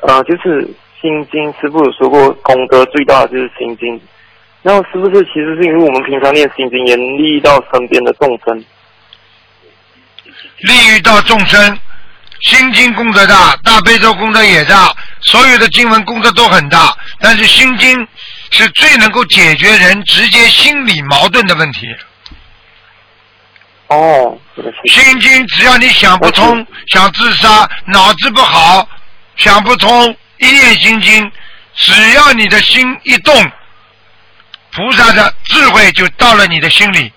呃，就是心经，师傅有说过功德最大的就是心经。然后是不是其实是因为我们平常念心经，也利益到身边的众生？利益到众生，心经功德大，大悲咒功德也大，所有的经文功德都很大，但是心经是最能够解决人直接心理矛盾的问题。哦，心经只要你想不通，想自杀，脑子不好，想不通，一念心经，只要你的心一动，菩萨的智慧就到了你的心里，